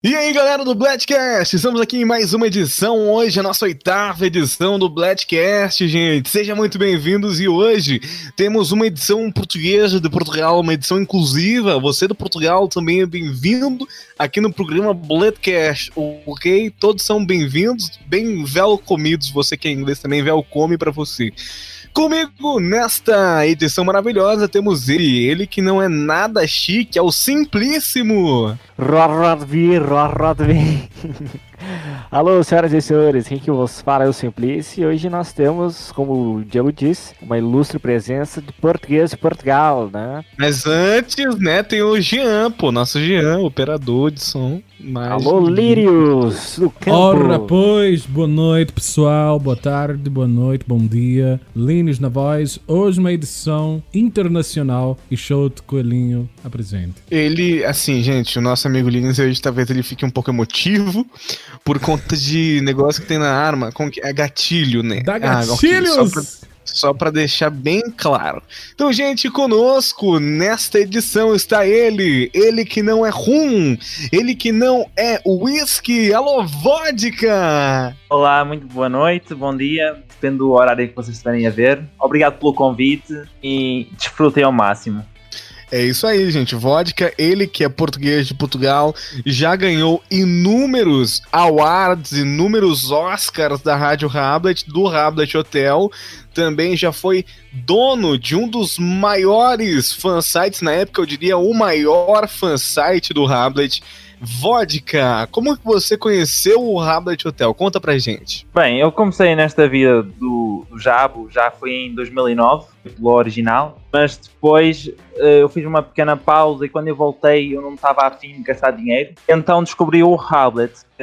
E aí galera do Bladcast, estamos aqui em mais uma edição, hoje a nossa oitava edição do Bladcast, gente, sejam muito bem-vindos e hoje temos uma edição portuguesa de Portugal, uma edição inclusiva, você do Portugal também é bem-vindo aqui no programa Bladcast, ok? Todos são bem-vindos, bem welcomidos, você que é inglês também, welcome para você. Comigo nesta edição maravilhosa temos ele, ele que não é nada chique, é o Simplíssimo. Road Rugby. Alô, senhoras e senhores, quem que vos fala é o Simplice e hoje nós temos, como o Diego disse, uma ilustre presença de português de Portugal, né? Mas antes, né, tem o Jean, pô, nosso Jean, operador de som. Mais... Alô, Lírios, do campo. Ora, pois, boa noite, pessoal, boa tarde, boa noite, bom dia. Línios na voz, hoje uma edição internacional e show de Coelhinho apresente. Ele, assim, gente, o nosso amigo Linus hoje talvez ele fique um pouco emotivo, por conta de negócio que tem na arma, com que é gatilho, né? Dá gatilhos! Ah, okay. Só para deixar bem claro. Então, gente, conosco nesta edição está ele, ele que não é rum, ele que não é whisky, alô, vodka! Olá, muito boa noite, bom dia, depende do horário que vocês estiverem a ver. Obrigado pelo convite e desfrutem ao máximo. É isso aí, gente. Vodka, ele que é português de Portugal, já ganhou inúmeros awards, inúmeros Oscars da Rádio Rablet, do Rablet Hotel. Também já foi dono de um dos maiores fansites, na época eu diria o maior fansite do Rablet. Vodka, como que você conheceu o Rablet Hotel? Conta pra gente. Bem, eu comecei nesta vida do, do Jabo, já foi em 2009, pelo original, mas depois uh, eu fiz uma pequena pausa e quando eu voltei eu não estava afim de gastar dinheiro, então descobri o Rablet, que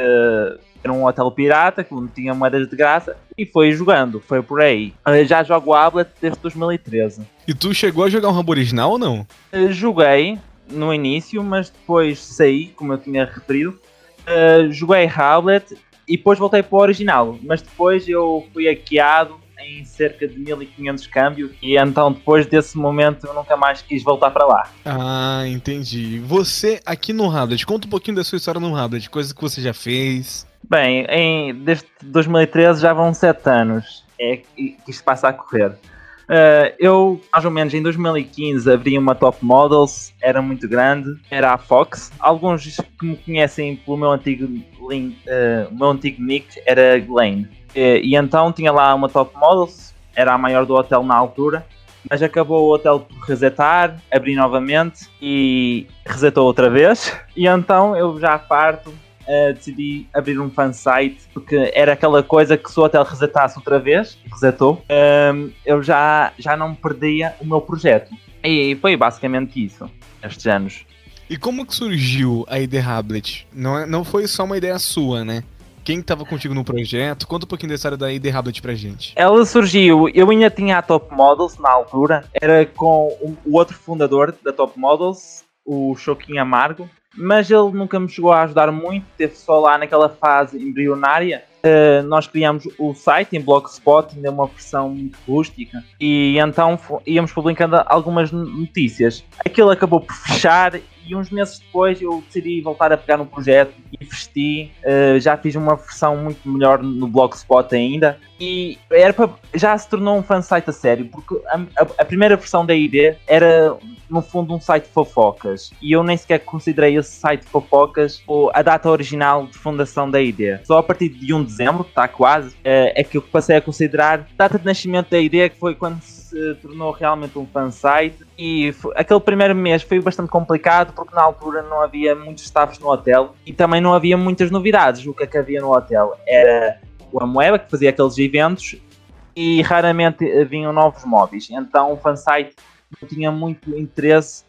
era um hotel pirata, que não tinha moedas de graça, e foi jogando, foi por aí. Uh, já jogo Rablet desde 2013. E tu chegou a jogar um Rambo original ou não? Uh, joguei, no início, mas depois saí, como eu tinha referido. Uh, joguei Howlet e depois voltei para o original, mas depois eu fui hackeado em cerca de 1500 câmbios e então depois desse momento eu nunca mais quis voltar para lá. Ah, entendi. Você aqui no Hamlet, conta um pouquinho da sua história no Hamlet, coisas que você já fez. Bem, em, desde 2013 já vão 7 anos é, que isto passa a correr. Uh, eu, mais ou menos em 2015, abri uma Top Models, era muito grande, era a Fox. Alguns que me conhecem pelo meu antigo, link, uh, meu antigo nick era Glenn. Uh, e então tinha lá uma Top Models, era a maior do hotel na altura, mas acabou o hotel por resetar, abri novamente e resetou outra vez. E então eu já parto uh, decidi abrir um fansite porque era aquela coisa que se o hotel resetasse outra vez, resetou, um, eu já, já não perdia o meu projeto. E foi basicamente isso, estes anos. E como que surgiu a ideia Hablet? Não, é, não foi só uma ideia sua, né? Quem estava contigo no projeto? Conta um pouquinho da história da ID Hablet pra gente. Ela surgiu, eu ainda tinha a Top Models na altura, era com o outro fundador da Top Models, o Choquinho Amargo, mas ele nunca me chegou a ajudar muito, teve só lá naquela fase embrionária. Uh, nós criamos o site em Blogspot, ainda é uma versão muito rústica, e então íamos publicando algumas notícias. Aquilo acabou por fechar e uns meses depois eu decidi voltar a pegar no projeto e investi. Uh, já fiz uma versão muito melhor no Blogspot ainda e era pra, já se tornou um fansite a sério, porque a, a, a, primeira versão da ID era no fundo um site de fofocas e eu nem sequer considerei esse site de fofocas a data original de fundação da ID. Só a partir de 1 de dezembro, está quase, é, é que eu passei a considerar data de nascimento da ID, que foi quando se tornou realmente um fansite e foi, aquele primeiro mês foi bastante complicado porque na altura não havia muitos staffs no hotel e também não havia muitas novidades. O que é que havia no hotel era o Amoeba que fazia aqueles eventos e raramente vinham novos móveis. Então o fansite não tinha muito interesse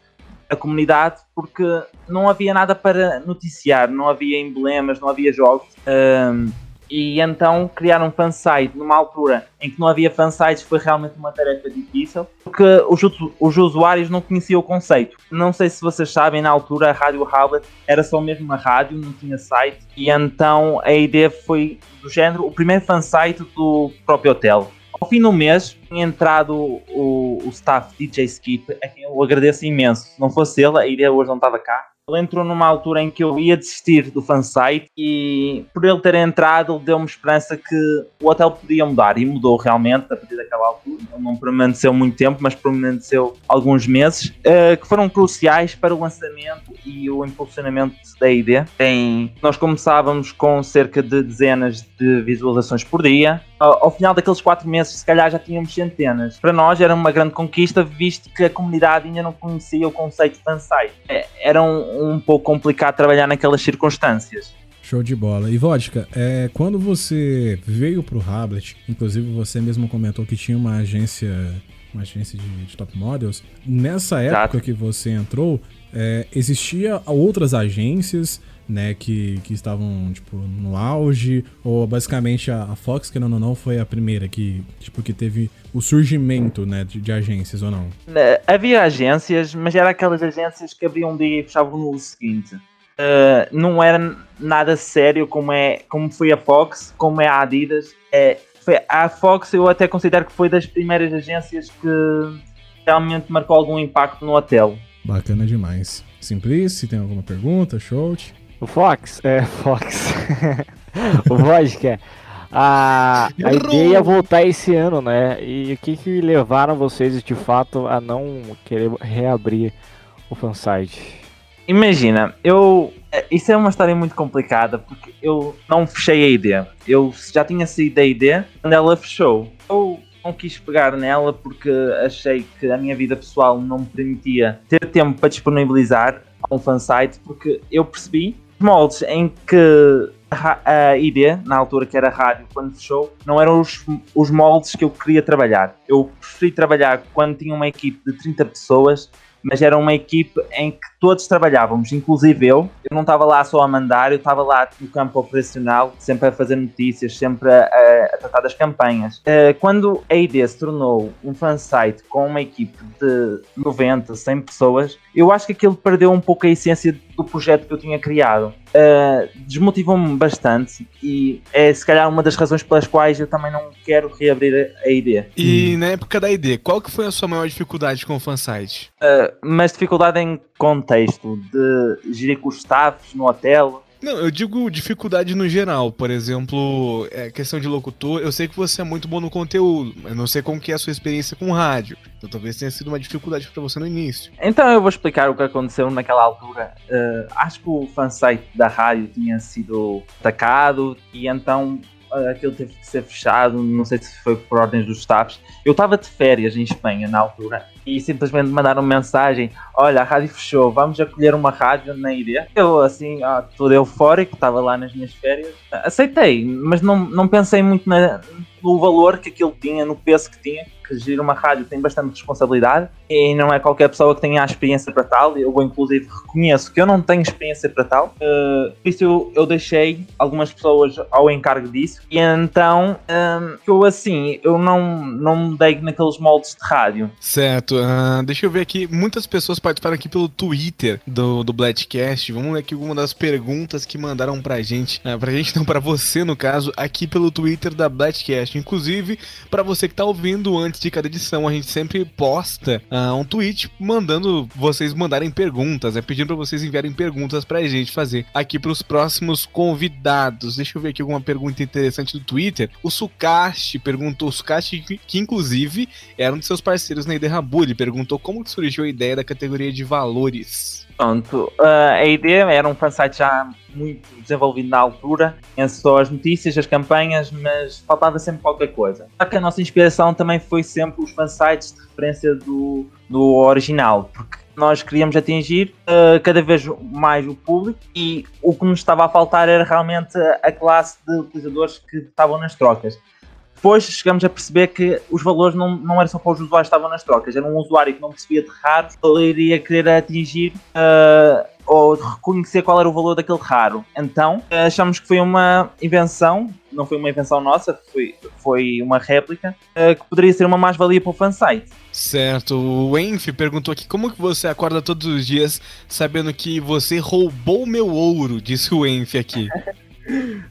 da comunidade porque não havia nada para noticiar, não havia emblemas, não havia jogos. Um, e então criar um fansite numa altura em que não havia fansites foi realmente uma tarefa difícil, porque os, os usuários não conheciam o conceito. Não sei se vocês sabem, na altura a Rádio Howlet era só mesmo uma rádio, não tinha site, e então a ideia foi do género o primeiro fansite do próprio hotel. Ao fim do mês, tinha entrado o, o staff DJ Skip, a quem eu agradeço imenso. Se não fosse ele, a ideia hoje não estava cá Ele entrou numa altura em que eu ia desistir do fansite e por ele ter entrado, ele deu-me esperança que o hotel podia mudar e mudou realmente a partir daquela altura. Ele não permaneceu muito tempo, mas permaneceu alguns meses, uh, que foram cruciais para o lançamento e o impulsionamento da ID. Em, nós começávamos com cerca de dezenas de visualizações por dia. Ao, ao final daqueles quatro meses, se calhar já tínhamos centenas. Para nós era uma grande conquista, visto que a comunidade ainda não conhecia o conceito de fansite. É, era um, um pouco complicado trabalhar naquelas circunstâncias. Show de bola. E Vodka, é, quando você veio para o Hablet, inclusive você mesmo comentou que tinha uma agência, uma agência de, de top models, nessa época Exato. que você entrou, é, existia outras agências né, que, que estavam, tipo, no auge, ou basicamente a, a Fox, que não, não, não, foi a primeira que, tipo, que teve o surgimento, né, de, de, agências ou não? Né, havia agências, mas eram aquelas agências que abriam um dia e fechavam no seguinte. Uh, não era nada sério como, é, como foi a Fox, como é a Adidas. É, foi, a Fox eu até considero que foi das primeiras agências que realmente marcou algum impacto no hotel. Bacana demais. Simplice, tem alguma pergunta? Show. O Fox, é, Fox. o Vodka. A, a ideia é voltar esse ano, né? E o que que levaram vocês de fato a não querer reabrir o fansite? Imagina, eu. É, isso é uma história muito complicada porque eu não fechei a ideia. Eu já tinha saído da ideia quando ela fechou. Eu não quis pegar nela porque achei que a minha vida pessoal não me permitia ter tempo para disponibilizar um fansite porque eu percebi moldes em que a ID, na altura que era rádio, quando fechou, não eram os, os moldes que eu queria trabalhar. Eu preferi trabalhar quando tinha uma equipe de 30 pessoas mas era uma equipe em que todos trabalhávamos, inclusive eu. Eu não estava lá só a mandar, eu estava lá no campo operacional, sempre a fazer notícias, sempre a, a tratar das campanhas. Uh, quando a ID se tornou um fansite com uma equipe de 90, 100 pessoas, eu acho que aquilo perdeu um pouco a essência do projeto que eu tinha criado. Uh, Desmotivou-me bastante e é se calhar uma das razões pelas quais eu também não quero reabrir a, a ID. E hum. na época da ID, qual que foi a sua maior dificuldade com o fansite? Uh, mas dificuldade em contexto de gerir com staffs no hotel, não, eu digo dificuldade no geral. Por exemplo, é, questão de locutor. Eu sei que você é muito bom no conteúdo, mas não sei como que é a sua experiência com rádio. Então talvez tenha sido uma dificuldade para você no início. Então eu vou explicar o que aconteceu naquela altura. Uh, acho que o fansite da rádio tinha sido atacado e então aquilo teve que ser fechado. Não sei se foi por ordens dos staffs. Eu estava de férias em Espanha na altura e simplesmente mandaram mensagem: Olha, a rádio fechou, vamos acolher uma rádio na ilha. Eu, assim, ah, todo eufórico, estava lá nas minhas férias, aceitei, mas não, não pensei muito na, no valor que aquilo tinha, no peso que tinha que gerir uma rádio tem bastante responsabilidade e não é qualquer pessoa que tenha a experiência para tal. Eu, inclusive, reconheço que eu não tenho experiência para tal. Uh, por isso, eu, eu, deixei algumas pessoas ao encargo disso. E então, um, eu assim, eu não, não me dei naqueles moldes de rádio. Certo. Uh, deixa eu ver aqui. Muitas pessoas participaram aqui pelo Twitter do, do Blackcast. Vamos ver aqui uma das perguntas que mandaram pra gente. Uh, pra gente, não, pra você, no caso, aqui pelo Twitter da Inclusive, para você que tá ouvindo antes de cada edição a gente sempre posta uh, um tweet mandando vocês mandarem perguntas, é pedindo para vocês enviarem perguntas pra gente fazer aqui pros próximos convidados. Deixa eu ver aqui alguma pergunta interessante do Twitter. O Sukashi perguntou, o que, inclusive era um de seus parceiros na Iderrabu, ele perguntou como surgiu a ideia da categoria de valores. Pronto, uh, a ideia era um fansite já muito desenvolvido na altura, tinha só as notícias, as campanhas, mas faltava sempre qualquer coisa. Só que a nossa inspiração também foi sempre os fansites de referência do, do original, porque nós queríamos atingir uh, cada vez mais o público e o que nos estava a faltar era realmente a classe de utilizadores que estavam nas trocas. Depois chegamos a perceber que os valores não, não eram só para os usuários que estavam nas trocas, era um usuário que não percebia de raros, ele iria querer atingir uh, ou reconhecer qual era o valor daquele raro. Então achamos que foi uma invenção, não foi uma invenção nossa, foi, foi uma réplica, uh, que poderia ser uma mais-valia para o fansite. Certo, o Enf perguntou aqui como que você acorda todos os dias sabendo que você roubou meu ouro, disse o Enf aqui.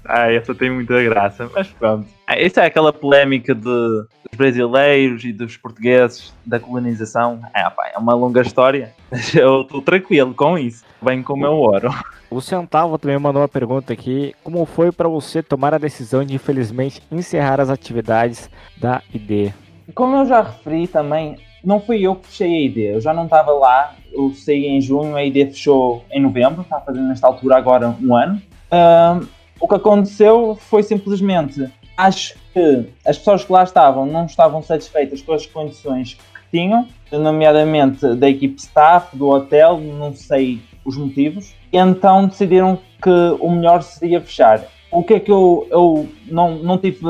Ah, essa tem muita graça, mas pronto. Ah, isso é aquela polémica de, dos brasileiros e dos portugueses da colonização. É, pá, é uma longa história, mas eu estou tranquilo com isso, bem com o meu ouro. O Centavo também mandou uma pergunta aqui. Como foi para você tomar a decisão de, infelizmente, encerrar as atividades da ID? Como eu já referi também, não fui eu que fechei a ID, eu já não estava lá, eu saí em junho, a ID fechou em novembro, está fazendo nesta altura agora um ano. Uh, o que aconteceu foi simplesmente, acho que as pessoas que lá estavam não estavam satisfeitas com as condições que tinham, nomeadamente da equipe staff, do hotel, não sei os motivos, então decidiram que o melhor seria fechar. O que é que eu, eu não, não tive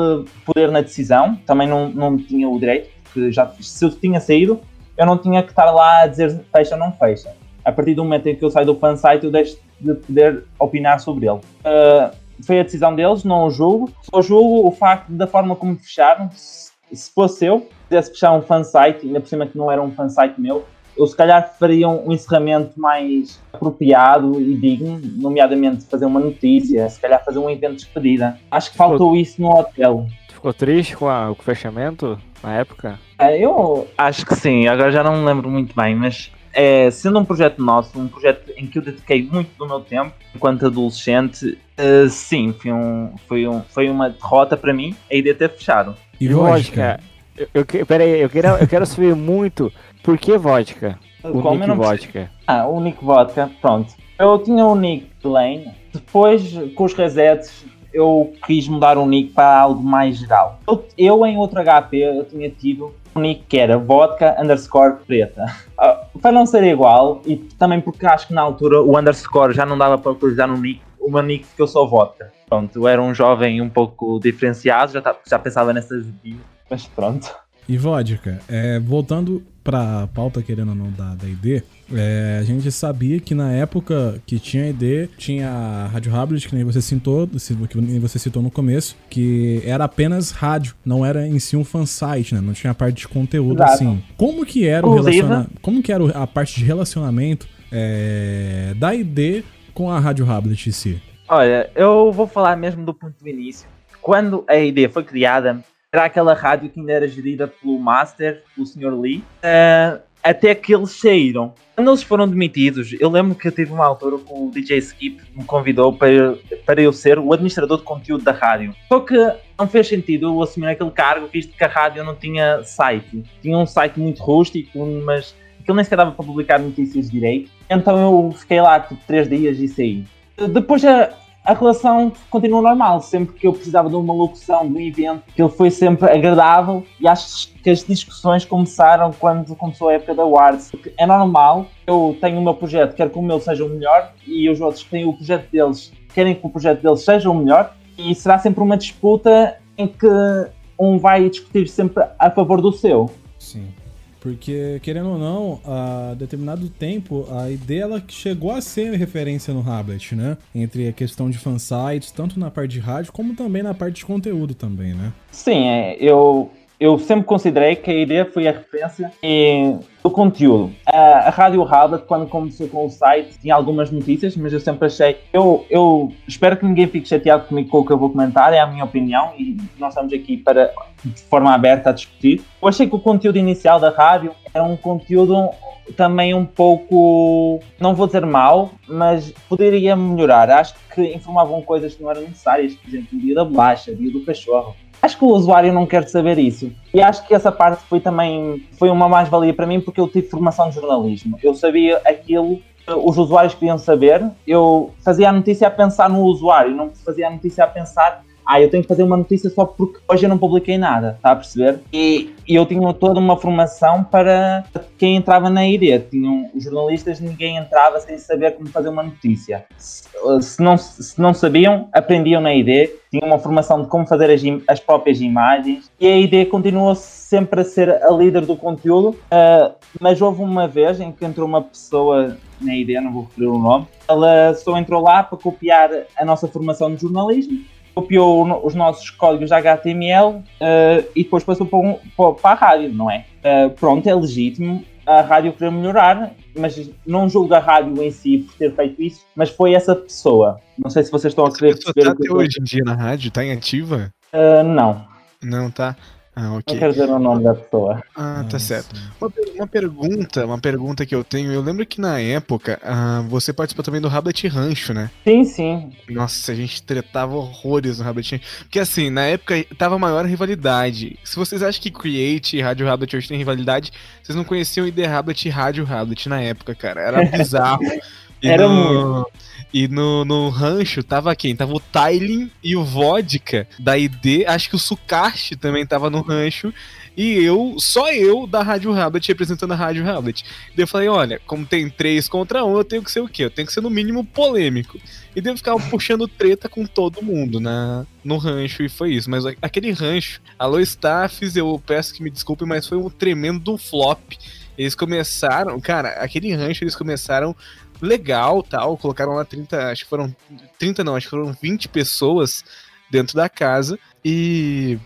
poder na decisão, também não, não tinha o direito, porque já, se eu tinha saído, eu não tinha que estar lá a dizer fecha ou não fecha. A partir do momento em que eu saio do fansite, eu deixo de poder opinar sobre ele. Uh, foi a decisão deles, não o julgo. Só julgo o facto da forma como fecharam. Se, se fosse eu, quisesse fechar um fansite, ainda por cima que não era um fansite meu, eu se calhar faria um encerramento mais apropriado e digno, nomeadamente fazer uma notícia, se calhar fazer um evento de despedida. Acho que faltou isso no hotel. Ficou triste com, a, com o fechamento na época? É, eu acho que sim, agora já não me lembro muito bem, mas é, sendo um projeto nosso, um projeto em que eu dediquei muito do meu tempo enquanto adolescente, uh, sim, foi, um, foi, um, foi uma derrota para mim a ideia ter fechado. E vodka? Eu, eu, peraí, eu quero, eu quero saber muito por que vodka? O Como Nick Vodka. Ah, o Nick Vodka, pronto. Eu tinha o Nick Lane, depois com os resets eu quis mudar o nick para algo mais geral. Eu, eu em outro HP eu tinha tido nick que era vodka underscore preta. Uh, para não ser igual, e também porque acho que na altura o underscore já não dava para utilizar no nick, meu nick ficou só vodka. Pronto, eu era um jovem um pouco diferenciado, já, já pensava nessas mas pronto. E vodka, é, voltando para a pauta, querendo ou não, da, da ID, é, a gente sabia que na época que tinha ID, tinha a Rádio Hablet, que nem você citou, que nem você citou no começo, que era apenas rádio, não era em si um fansite, né? Não tinha a parte de conteúdo Exato. assim. Como que era o relacionamento? Como que era a parte de relacionamento é, da ID com a Rádio Hablet em si? Olha, eu vou falar mesmo do ponto do início. Quando a ID foi criada, era aquela rádio que ainda era gerida pelo Master, pelo Sr. Lee, uh, até que eles saíram. Quando eles foram demitidos, eu lembro que eu tive uma altura que o DJ Skip me convidou para, para eu ser o administrador de conteúdo da rádio. Só que não fez sentido eu assumir aquele cargo, visto que a rádio não tinha site. Tinha um site muito rústico, mas aquilo nem sequer dava para publicar notícias direito. Então eu fiquei lá tipo 3 dias e saí. Depois a, a relação continuou normal. Sempre que eu precisava de uma locução, de um evento, ele foi sempre agradável e acho que as discussões começaram quando começou a época da Awards. É normal, eu tenho o meu projeto, quero que o meu seja o melhor e os outros que têm o projeto deles querem que o projeto deles seja o melhor e será sempre uma disputa em que um vai discutir sempre a favor do seu. Sim. Porque, querendo ou não, a determinado tempo, a ideia ela chegou a ser referência no Hablet, né? Entre a questão de fansites, tanto na parte de rádio, como também na parte de conteúdo também, né? Sim, é, eu, eu sempre considerei que a ideia foi a referência do conteúdo. A, a Rádio Hablet, quando começou com o site, tinha algumas notícias, mas eu sempre achei. Eu, eu espero que ninguém fique chateado comigo com o que eu vou comentar, é a minha opinião e nós estamos aqui para, de forma aberta, a discutir. Eu achei que o conteúdo inicial da rádio era um conteúdo também um pouco, não vou dizer mal, mas poderia melhorar. Acho que informavam coisas que não eram necessárias, por exemplo, o dia da bolacha, o dia do cachorro Acho que o usuário não quer saber isso. E acho que essa parte foi também foi uma mais-valia para mim porque eu tive formação de jornalismo. Eu sabia aquilo que os usuários queriam saber. Eu fazia a notícia a pensar no usuário, não fazia a notícia a pensar ah, eu tenho que fazer uma notícia só porque hoje eu não publiquei nada, está a perceber? E, e, eu tinha toda uma formação para quem entrava na ID. Tinham os jornalistas, ninguém entrava sem saber como fazer uma notícia. Se, se não, se não sabiam, aprendiam na ID, tinham uma formação de como fazer as, as próprias imagens e a ID continuou sempre a ser a líder do conteúdo, uh, mas houve uma vez em que entrou uma pessoa na ID, não vou referir o nome, ela só entrou lá para copiar a nossa formação de jornalismo copiou os nossos códigos HTML uh, eh, e depois passou para, um, para, a rádio, não é? Uh, pronto, é legítimo a rádio querer melhorar. mas não julgo a rádio em si por ter feito isso, mas foi essa pessoa. Não sei se vocês estão a querer perceber. Tá até hoje em dia na rádio? Tá em ativa? Uh, não. Não, tá. Ah, ok. Não quero dizer o nome da pessoa. Ah, tá certo. Uma, uma, pergunta, uma pergunta que eu tenho. Eu lembro que na época ah, você participou também do Rablet Rancho, né? Sim, sim. Nossa, a gente tretava horrores no Rablet Rancho. Porque assim, na época tava maior rivalidade. Se vocês acham que Create e Rádio Rablet hoje tem rivalidade, vocês não conheciam o ID Rablet e Rádio Rablet na época, cara. Era bizarro. Era no... muito. E no, no rancho tava quem? Tava o Tylin e o Vodka da ID. Acho que o Sukashi também tava no rancho. E eu, só eu da Rádio Rablet representando a Rádio Rablet. Daí eu falei: olha, como tem três contra um, eu tenho que ser o quê? Eu tenho que ser no mínimo polêmico. E daí eu ficava puxando treta com todo mundo na, no rancho e foi isso. Mas aquele rancho, alô Staffs, eu peço que me desculpe, mas foi um tremendo flop. Eles começaram, cara, aquele rancho eles começaram legal, tal, colocaram lá 30, acho que foram 30 não, acho que foram 20 pessoas dentro da casa e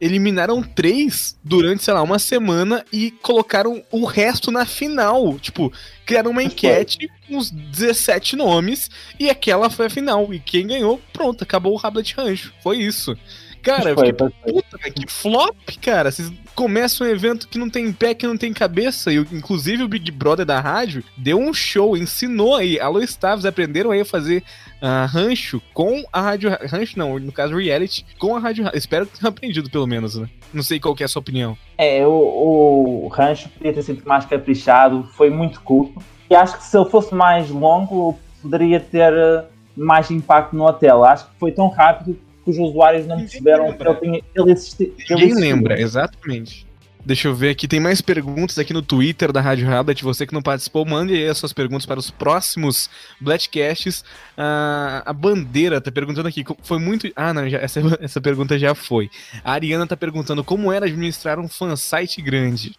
eliminaram três durante, sei lá, uma semana e colocaram o resto na final. Tipo, criaram uma enquete com uns 17 nomes e aquela foi a final. E quem ganhou, pronto, acabou o Rablet Rancho. Foi isso. Cara, eu fiquei, puta, que flop, cara. Vocês começam um evento que não tem pé, que não tem cabeça. E inclusive o Big Brother da rádio deu um show, ensinou aí. Alô Stavs aprenderam aí a fazer uh, rancho com a rádio. Rancho não, no caso reality, com a rádio. Espero que tenham aprendido, pelo menos, né? Não sei qual que é a sua opinião. É, o, o rancho podia ter sido mais caprichado, foi muito curto. E acho que se ele fosse mais longo, poderia ter eh, mais impacto no hotel. Acho que foi tão rápido que os usuários não perceberam que ele, tinha, ele, existi, Ninguém lembra, exatamente. Deixa eu ver aqui, tem mais perguntas aqui no Twitter da Rádio Rabbit. Você que não participou, mande aí as suas perguntas para os próximos Blackcasts. Ah, a Bandeira tá perguntando aqui, foi muito. Ah, não, já, essa, essa pergunta já foi. A Ariana tá perguntando como era administrar um fansite grande.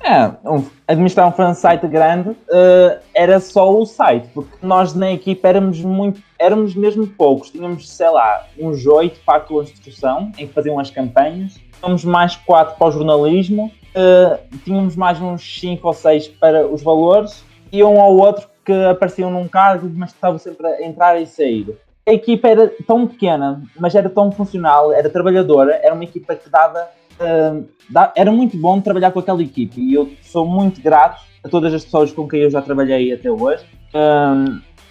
É, um, administrar um fansite grande uh, era só o site, porque nós na equipa éramos muito, éramos mesmo poucos, tínhamos, sei lá, uns oito para a construção, em que faziam as campanhas, tínhamos mais quatro para o jornalismo, uh, tínhamos mais uns cinco ou seis para os valores, e um ou outro que apareciam num cargo, mas estavam sempre a entrar e sair. A equipa era tão pequena, mas era tão funcional, era trabalhadora, era uma equipa que dava era muito bom trabalhar com aquela equipe e eu sou muito grato a todas as pessoas com quem eu já trabalhei até hoje.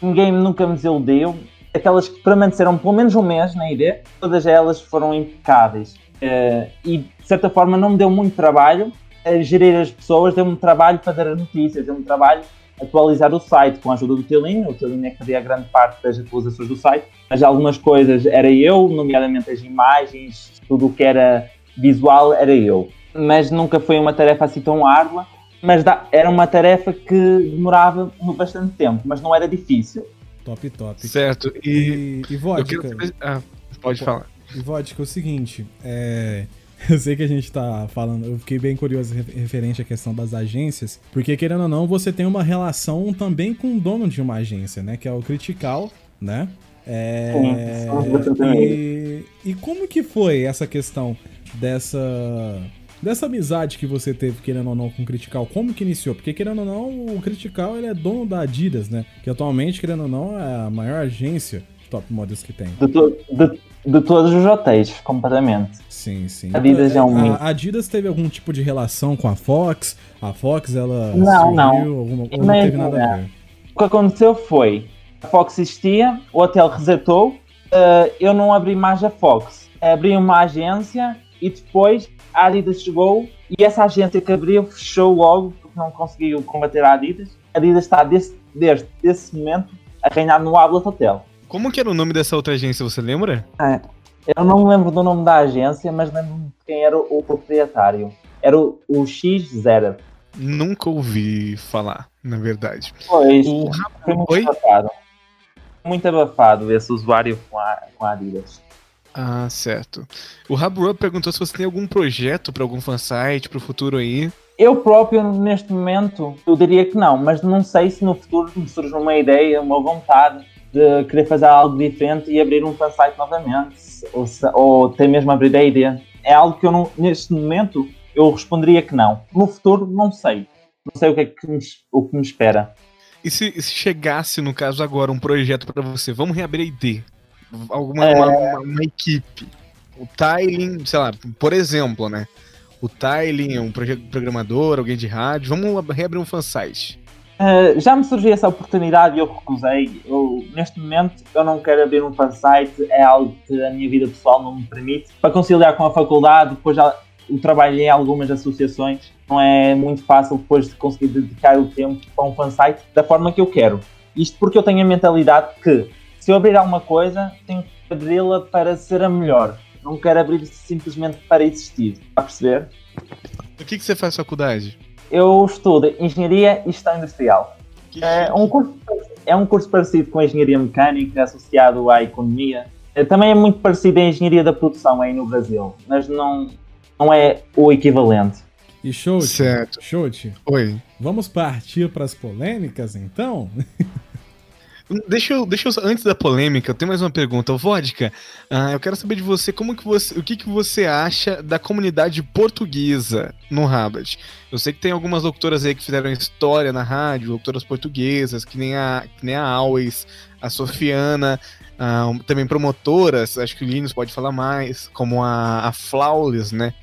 Ninguém nunca me desiludeu. Aquelas que permaneceram pelo menos um mês na ID, todas elas foram impecáveis. Uh, e de certa forma não me deu muito trabalho gerir as pessoas, deu-me trabalho dar as notícias, deu-me trabalho atualizar o site com a ajuda do Tilinho. O Tilinho é que fazia grande parte das atualizações do site, mas algumas coisas era eu, nomeadamente as imagens, tudo o que era visual era eu. Mas nunca foi uma tarefa assim tão árdua, mas era uma tarefa que demorava bastante tempo, mas não era difícil. Top, top. Certo. E, e, e vodka. Quero... Ah, pode falar. E vodka, é o seguinte, é... Eu sei que a gente tá falando, eu fiquei bem curioso referente à questão das agências, porque querendo ou não, você tem uma relação também com o dono de uma agência, né? Que é o Critical, né? É... E... e como que foi essa questão dessa dessa amizade que você teve, querendo ou não, com o Critical, como que iniciou? Porque, querendo ou não, o Critical ele é dono da Adidas, né? Que atualmente, querendo ou não, é a maior agência de top models que tem. De, to de, de todos os hotéis, completamente. Sim, sim. Adidas é um A Adidas teve algum tipo de relação com a Fox? A Fox, ela não, não. Alguma, não teve nada a ver? O que aconteceu foi, a Fox existia, o hotel resetou, uh, eu não abri mais a Fox. Abri uma agência e depois a Adidas chegou e essa agência que abriu fechou logo porque não conseguiu combater a Adidas. A Adidas está desse, desde esse momento a reinar no Ablet Hotel. Como que era o nome dessa outra agência, você lembra? É, eu não me lembro do nome da agência, mas lembro de quem era o proprietário. Era o, o X0. Nunca ouvi falar, na verdade. Pois, o... foi muito Oi? abafado. Muito abafado esse usuário com a, com a Adidas. Ah, certo. O Rabu perguntou se você tem algum projeto para algum fansite para o futuro aí. Eu próprio, neste momento, eu diria que não, mas não sei se no futuro me surge uma ideia, uma vontade de querer fazer algo diferente e abrir um fansite novamente, ou, ou até mesmo abrir a ideia. É algo que eu não, neste momento, eu responderia que não. No futuro, não sei. não sei o que é que me, o que me espera. E se, se chegasse, no caso agora, um projeto para você, vamos reabrir a ID, alguma é... uma, uma, equipe, o Tiling, sei lá, por exemplo, né? O Tiling, um programador, alguém de rádio, vamos reabrir um fansite. Uh, já me surgiu essa oportunidade e eu recusei. Eu, neste momento, eu não quero abrir um fansite, é algo que a minha vida pessoal não me permite. Para conciliar com a faculdade, depois já o trabalho em algumas associações, não é muito fácil depois de conseguir dedicar o tempo para um fansite da forma que eu quero. Isto porque eu tenho a mentalidade que, se eu abrir alguma coisa, tenho que abri-la para ser a melhor. Não quero abrir simplesmente para existir. Está a perceber? O que, que você faz faculdade? eu estudo Engenharia e Gestão Industrial. É um, curso, é um curso parecido com a Engenharia Mecânica, associado à Economia. É, também é muito parecido à Engenharia da Produção aí no Brasil, mas não, não é o equivalente. E Shout, certo. Shout, Oi. Vamos partir para as polêmicas então? Deixa eu, deixa eu, antes da polêmica, eu tenho mais uma pergunta. Vodka, uh, eu quero saber de você como que você, o que, que você acha da comunidade portuguesa no Rabat. Eu sei que tem algumas doutoras aí que fizeram história na rádio, doutoras portuguesas, que nem a, que nem a Always, a Sofiana, uh, também promotoras, acho que o Linus pode falar mais, como a, a Flawless, né?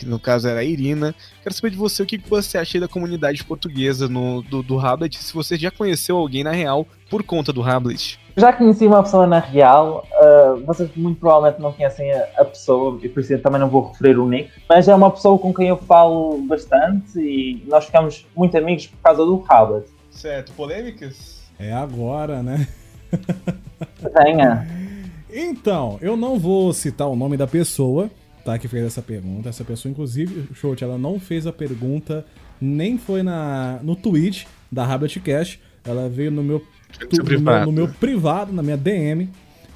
Que no caso era a Irina. Quero saber de você o que você acha da comunidade portuguesa no, do, do Hablet, se você já conheceu alguém na real por conta do Hablet. Já conheci uma pessoa na real, uh, vocês muito provavelmente não conhecem a, a, pessoa, e por isso também não vou referir o nick, mas é uma pessoa com quem eu falo bastante e nós ficamos muito amigos por causa do Hablet. Certo, polêmicas? É agora, né? Tenha. Então, eu não vou citar o nome da pessoa, tá, que fez essa pergunta. Essa pessoa, inclusive, Short, ela não fez a pergunta, nem foi na, no tweet da Cash. Ela veio no meu, tu, no, meu, no meu privado, na minha DM,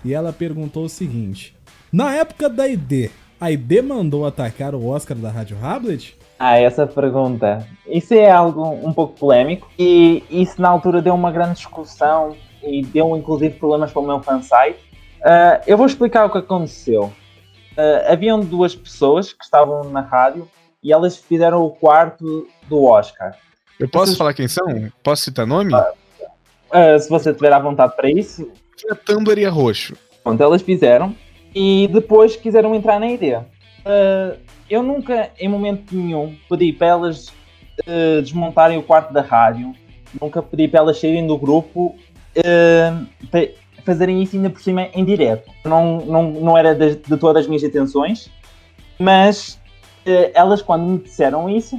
e ela perguntou o seguinte: Na época da ID, a ID mandou atacar o Oscar da Rádio Rablet? Ah, essa pergunta. Isso é algo um pouco polêmico e isso na altura deu uma grande discussão e deu inclusive problemas para o meu fansite. Uh, eu vou explicar o que aconteceu uh, haviam duas pessoas que estavam na rádio e elas fizeram o quarto do Oscar. Eu posso Essas... falar quem são? Posso citar nome? Uh, uh, se você tiver à vontade para isso. A Tumblr e a Roxo. Pronto, elas fizeram e depois quiseram entrar na ideia. eu nunca, em momento nenhum, pedi para elas desmontarem o quarto da rádio. Nunca pedi para elas saírem do grupo fazerem isso ainda por cima em direto. Não, não, não era de, de todas as minhas intenções, mas eh, elas quando me disseram isso,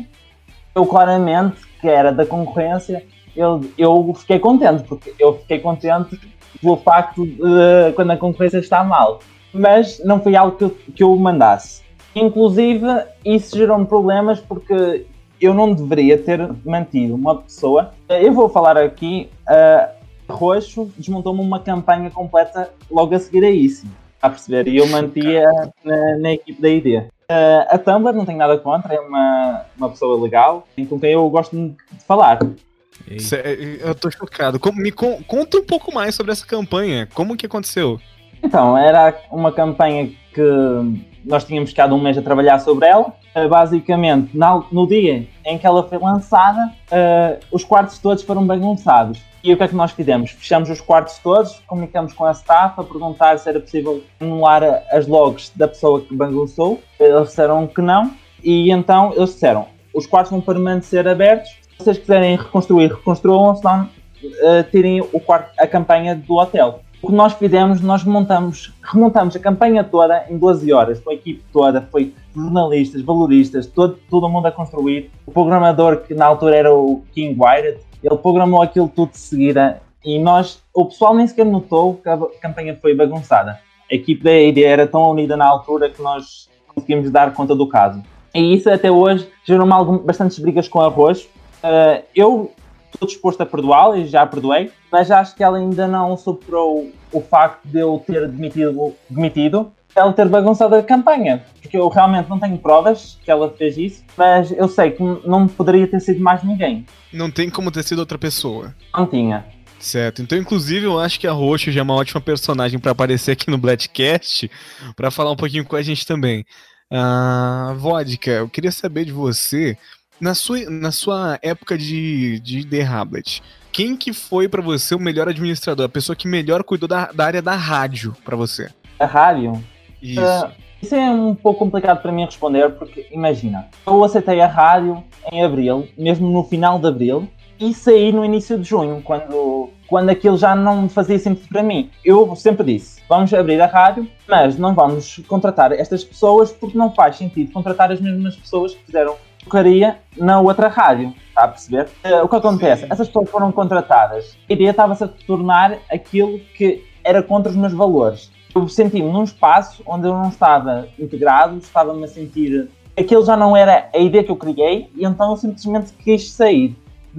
eu claramente, que era da concorrência, eu, eu fiquei contente, porque eu fiquei contente pelo facto de quando a concorrência está mal. Mas não foi algo que eu, que eu mandasse. Inclusive, isso gerou-me problemas porque eu não deveria ter mantido uma pessoa. Eu vou falar aqui, uh, Roxo desmontou-me uma campanha completa logo a seguir a isso. A perceber? E eu mantia na, na equipe da ID. Uh, a Tumblr não tenho nada contra, é uma, uma pessoa legal com quem eu gosto de falar. Eu tô chocado. Me conta um pouco mais sobre essa campanha. Como que aconteceu? Então, era uma campanha que nós tínhamos ficado um mês a trabalhar sobre ela. Uh, basicamente, no dia em que ela foi lançada, uh, os quartos todos foram bagunçados. E o que é que nós fizemos? Fechamos os quartos todos, comunicamos com a staff a perguntar se era possível anular as logs da pessoa que bagunçou. Eles disseram que não. E então eles disseram: os quartos vão permanecer abertos. Se vocês quiserem reconstruir, reconstruam, senão uh, tirem o quarto, a campanha do hotel. O que nós fizemos, nós montamos, remontamos a campanha toda em 12 horas, com a equipe toda, foi jornalistas, valoristas, todo, todo mundo a construir. O programador, que na altura era o King Wired, ele programou aquilo tudo de seguida e nós, o pessoal nem sequer notou que a campanha foi bagunçada. A equipe da AD era tão unida na altura que nós conseguimos dar conta do caso. E isso até hoje gerou-me bastantes brigas com a Roxo. Uh, eu estou disposto a perdoá-la e já perdoei, mas acho que ela ainda não superou o facto de eu ter demitido, demitido ela ter bagunçado a campanha. Porque eu realmente não tenho provas que ela fez isso, mas eu sei que não poderia ter sido mais ninguém. Não tem como ter sido outra pessoa. Não tinha. Certo, então inclusive eu acho que a Roxo já é uma ótima personagem para aparecer aqui no Blackcast, para falar um pouquinho com a gente também. Uh, Vodka, eu queria saber de você na sua, na sua época de, de The Hablet, quem que foi para você o melhor administrador? A pessoa que melhor cuidou da, da área da rádio para você? A rádio? Isso. Uh, isso é um pouco complicado para mim responder, porque imagina, eu aceitei a rádio em abril, mesmo no final de abril, e saí no início de junho, quando, quando aquilo já não fazia sentido para mim. Eu sempre disse: vamos abrir a rádio, mas não vamos contratar estas pessoas porque não faz sentido contratar as mesmas pessoas que fizeram porcaria na outra rádio. Está a perceber? Uh, o que acontece? Sim. Essas pessoas foram contratadas. A ideia estava-se a tornar aquilo que era contra os meus valores. Eu senti-me num espaço onde eu não estava integrado, estava-me a sentir. Aquilo já não era a ideia que eu criei, e então eu simplesmente quis sair.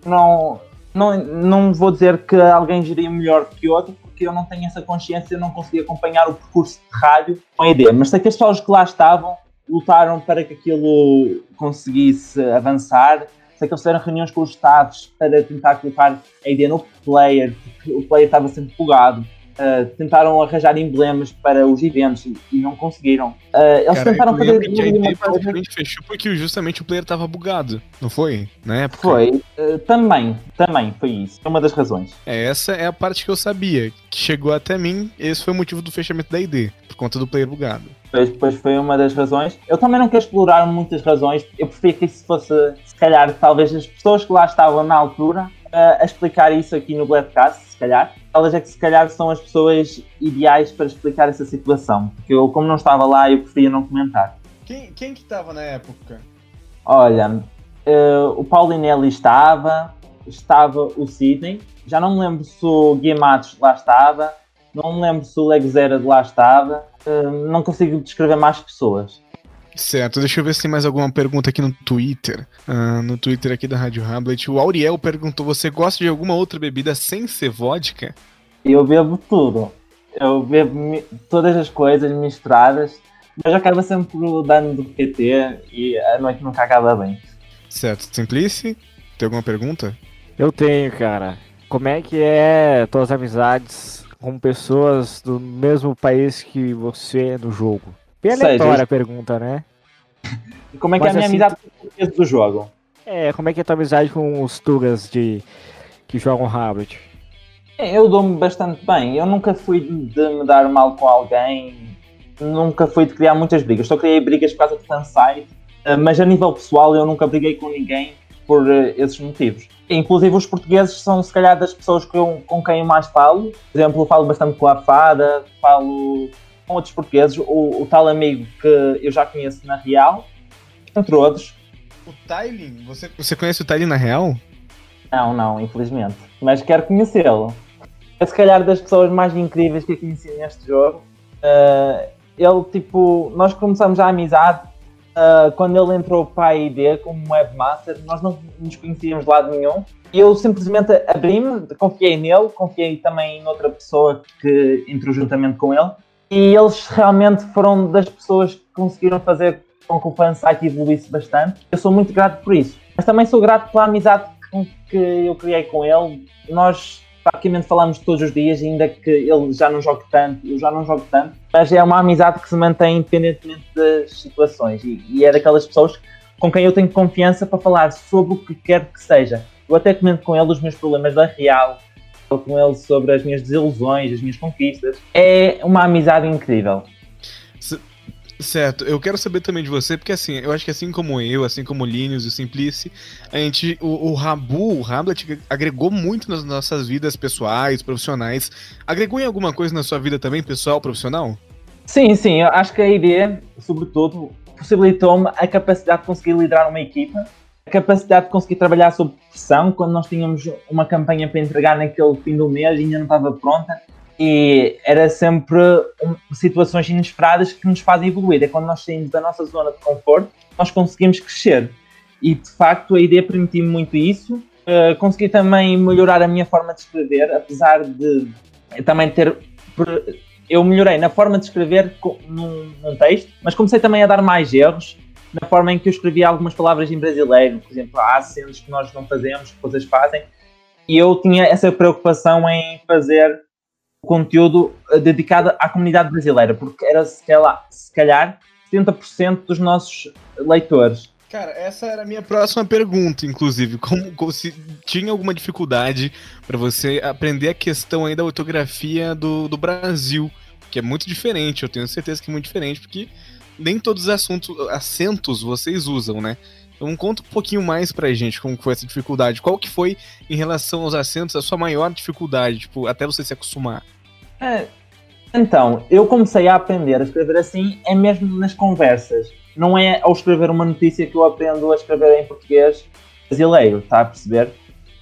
Não, não, não vou dizer que alguém geria melhor que outro, porque eu não tenho essa consciência, eu não consegui acompanhar o percurso de rádio com a ideia. Mas sei que as pessoas que lá estavam lutaram para que aquilo conseguisse avançar. Sei que eles fizeram reuniões com os Estados para tentar colocar a ideia no player, porque o player estava sempre bugado. Uh, tentaram arranjar emblemas para os eventos e não conseguiram. Uh, eles Cara, tentaram fazer. Que a ideia basicamente fechou porque justamente o player estava bugado, não foi? Na época? Foi. Uh, também, também foi isso. É uma das razões. É, essa é a parte que eu sabia, que chegou até mim. Esse foi o motivo do fechamento da ID, por conta do player bugado. Depois, depois foi uma das razões. Eu também não quero explorar muitas razões. Eu preferia que isso fosse, se calhar, talvez as pessoas que lá estavam na altura a explicar isso aqui no Blackcast, se calhar elas é que se calhar são as pessoas ideais para explicar essa situação. Porque eu, como não estava lá, eu preferia não comentar. Quem, quem que estava na época? Olha, uh, o Paulinelli estava, estava o Sidney, já não me lembro se o Guia Matos lá estava, não me lembro se o Legzera de lá estava, uh, não consigo descrever mais pessoas. Certo, deixa eu ver se tem mais alguma pergunta aqui no Twitter. Uh, no Twitter aqui da Rádio Hamlet. O Auriel perguntou: você gosta de alguma outra bebida sem ser vodka? Eu bebo tudo. Eu bebo todas as coisas misturadas, mas acaba sempre dando do PT e a noite nunca acaba bem. Certo. Simplice, tem alguma pergunta? Eu tenho, cara. Como é que é tuas amizades com pessoas do mesmo país que você no jogo? Bem aleatória a pergunta, né? como é que Mas é a minha assim, amizade com do jogo? É, como é que é a tua amizade com os Tugas de que jogam Rabbit? É, eu dou-me bastante bem. Eu nunca fui de me dar mal com alguém, nunca fui de criar muitas brigas. Só criei brigas por causa de fansite, eh, mas a nível pessoal eu nunca briguei com ninguém por eh, esses motivos. Inclusive os portugueses são se calhar das pessoas que eu, com quem eu mais falo. Por exemplo, eu falo bastante com a Fada, falo com outros portugueses, o, o, tal amigo que eu já conheço na Real, entre outros. O Tylin? Você, você conhece o Tylin na Real? Não, não, infelizmente. Mas quero conhecê-lo. É se calhar das pessoas mais incríveis que eu conheci neste jogo. Uh, ele, tipo, nós começamos a amizade uh, quando ele entrou para a ID como webmaster. Nós não nos conhecíamos de lado nenhum. Eu simplesmente abri-me, confiei nele, confiei também em outra pessoa que entrou juntamente com ele e eles realmente foram das pessoas que conseguiram fazer com que o fansite evoluísse bastante. Eu sou muito grato por isso. Mas também sou grato pela amizade que eu criei com ele. Nós praticamente falamos todos os dias, ainda que ele já não jogue tanto, eu já não jogo tanto, mas é uma amizade que se mantém independentemente das situações e, e é daquelas pessoas com quem eu tenho confiança para falar sobre o que quer que seja. Eu até comento com ele os meus problemas da real, com ele sobre as minhas desilusões, as minhas conquistas. É uma amizade incrível. Certo, eu quero saber também de você, porque assim, eu acho que assim como eu, assim como o Linus e o Simplice, a gente, o, o Rabu, o Hamlet agregou muito nas nossas vidas pessoais, profissionais. Agregou em alguma coisa na sua vida também, pessoal, profissional? Sim, sim, eu acho que a ideia, sobretudo, possibilitou-me a capacidade de conseguir liderar uma equipa capacidade de conseguir trabalhar sob pressão quando nós tínhamos uma campanha para entregar naquele fim do mês e ainda não estava pronta e era sempre um, situações inesperadas que nos fazem evoluir. É quando nós saímos da nossa zona de conforto, nós conseguimos crescer. E de facto a ideia permitiu-me muito isso. Uh, consegui também melhorar a minha forma de escrever, apesar de também ter. Eu melhorei na forma de escrever num, num texto, mas comecei também a dar mais erros na forma em que eu escrevia algumas palavras em brasileiro. Por exemplo, há acentos que nós não fazemos, que vocês fazem. E eu tinha essa preocupação em fazer conteúdo eh, dedicado à comunidade brasileira, porque era se calhar, se calhar 70% dos nossos leitores. Cara, essa era a minha próxima pergunta, inclusive. Como, como se tinha alguma dificuldade para você aprender a questão aí da ortografia do, do Brasil, que é muito diferente, eu tenho certeza que é muito diferente, porque nem todos os assuntos, acentos vocês usam, né? Então conta um pouquinho mais pra gente como foi essa dificuldade. Qual que foi, em relação aos acentos, a sua maior dificuldade, tipo, até você se acostumar? É, então, eu comecei a aprender a escrever assim, é mesmo nas conversas não é ao escrever uma notícia que eu aprendo a escrever em português brasileiro, está a perceber?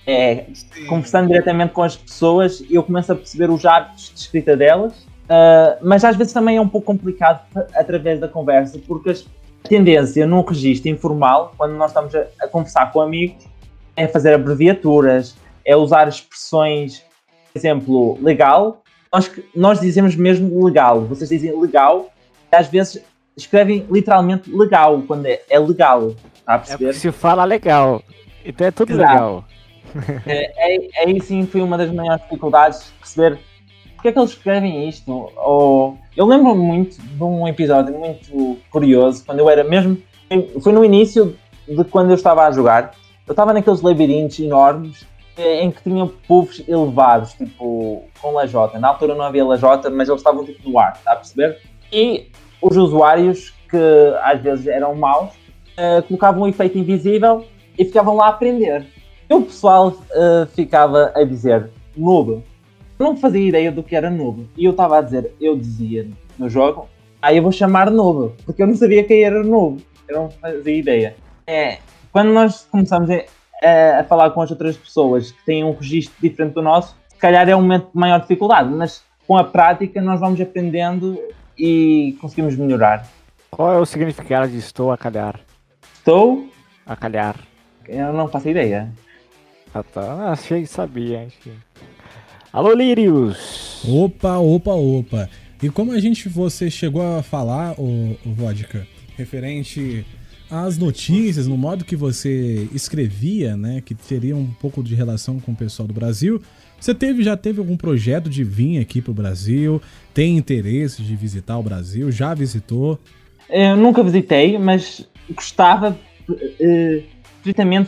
É Sim. conversando diretamente com as pessoas eu começo a perceber os hábitos de escrita delas, uh, mas às vezes também é um pouco complicado através da conversa, porque a tendência num registro informal, quando nós estamos a, a conversar com amigos, é fazer abreviaturas, é usar expressões, por exemplo, legal. Nós, nós dizemos mesmo legal, vocês dizem legal, às vezes escrevem literalmente legal, quando é, é legal. Tá a perceber? É se fala legal. Então é tudo Exato. legal. É, é, aí sim foi uma das maiores dificuldades perceber porque é que eles escrevem isto. Ou, eu lembro-me muito de um episódio muito curioso, quando eu era mesmo. Foi no início de quando eu estava a jogar. Eu estava naqueles labirintos enormes eh, em que tinham puffs elevados, tipo com lajota. Na altura não havia lajota, mas eles estavam tipo no ar, está a perceber? E os usuários, que às vezes eram maus, uh, colocavam um efeito invisível e ficavam lá a aprender. E o pessoal uh, ficava a dizer noob. Eu não fazia ideia do que era noob. E eu estava a dizer, eu dizia no jogo, ah, eu vou chamar noob, porque eu não sabia quem era noob. Eu não fazia ideia. É, quando nós começamos a, a falar com as outras pessoas que têm um registro diferente do nosso, se calhar é um momento de maior dificuldade, mas com a prática nós vamos aprendendo e conseguimos melhorar. Qual é o significado de estou a calhar? Estou a calhar. Eu não faço ideia. Ah, tá. Achei que sabia. Enfim. Alô, Lírios! Opa, opa, opa. E como a gente, você chegou a falar, o, o Vodka, referente às notícias, no modo que você escrevia, né, que teria um pouco de relação com o pessoal do Brasil, você teve, já teve algum projeto de vir aqui para o Brasil? Tem interesse de visitar o Brasil? Já visitou? Eu nunca visitei, mas gostava, uh,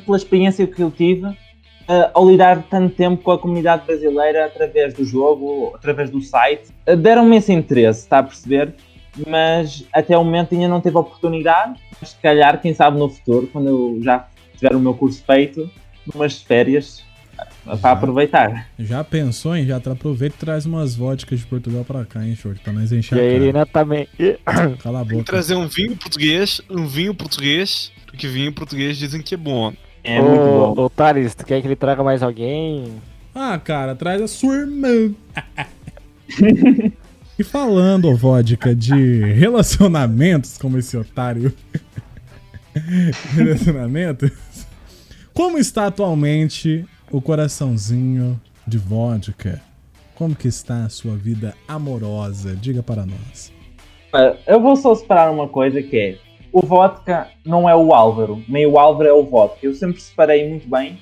pela experiência que eu tive uh, ao lidar tanto tempo com a comunidade brasileira através do jogo, através do site. Uh, Deram-me esse interesse, está a perceber? Mas até o momento ainda não teve oportunidade. Mas se calhar, quem sabe no futuro, quando eu já tiver o meu curso feito, umas férias, para aproveitar. Já pensou em já aproveita e traz umas vodkas de Portugal para cá, hein, short, para nós encher e a. Irina também. Cala a boca. Tem que trazer um vinho português, um vinho português, porque vinho português dizem que é bom. É ô, muito bom. Ô, Thales, tu quer que ele traga mais alguém? Ah, cara, traz a sua irmã. e falando, vodka, de relacionamentos, como esse otário. relacionamentos. Como está atualmente o coraçãozinho de vodka. Como que está a sua vida amorosa? Diga para nós. Eu vou só separar uma coisa que é o vodka não é o Álvaro, nem o Álvaro é o vodka. Eu sempre separei muito bem